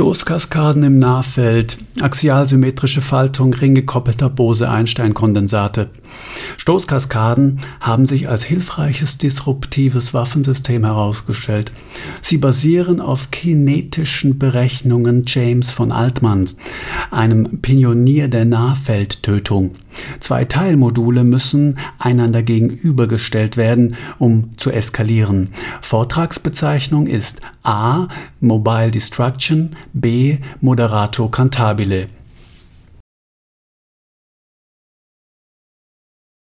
Stoßkaskaden im Nahfeld, axialsymmetrische Faltung ringgekoppelter Bose-Einstein-Kondensate. Stoßkaskaden haben sich als hilfreiches disruptives Waffensystem herausgestellt. Sie basieren auf kinetischen Berechnungen James von Altmanns, einem Pionier der Nahfeldtötung. Zwei Teilmodule müssen einander gegenübergestellt werden, um zu eskalieren. Vortragsbezeichnung ist A. Mobile Destruction, B. Moderato Cantabile